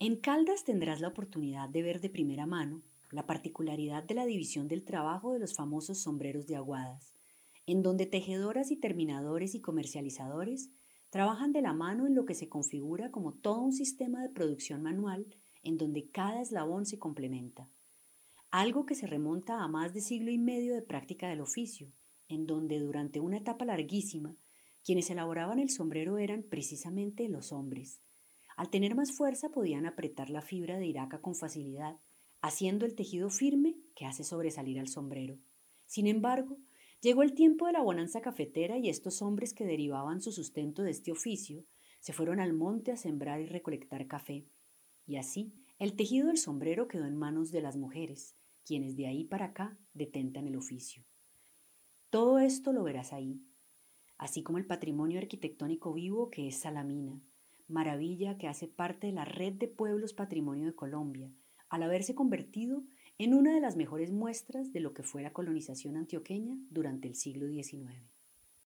En Caldas tendrás la oportunidad de ver de primera mano la particularidad de la división del trabajo de los famosos sombreros de aguadas, en donde tejedoras y terminadores y comercializadores trabajan de la mano en lo que se configura como todo un sistema de producción manual en donde cada eslabón se complementa. Algo que se remonta a más de siglo y medio de práctica del oficio, en donde durante una etapa larguísima quienes elaboraban el sombrero eran precisamente los hombres. Al tener más fuerza podían apretar la fibra de iraca con facilidad, haciendo el tejido firme que hace sobresalir al sombrero. Sin embargo, llegó el tiempo de la bonanza cafetera y estos hombres que derivaban su sustento de este oficio se fueron al monte a sembrar y recolectar café. Y así, el tejido del sombrero quedó en manos de las mujeres, quienes de ahí para acá detentan el oficio. Todo esto lo verás ahí, así como el patrimonio arquitectónico vivo que es Salamina, maravilla que hace parte de la red de pueblos patrimonio de Colombia, al haberse convertido en una de las mejores muestras de lo que fue la colonización antioqueña durante el siglo XIX.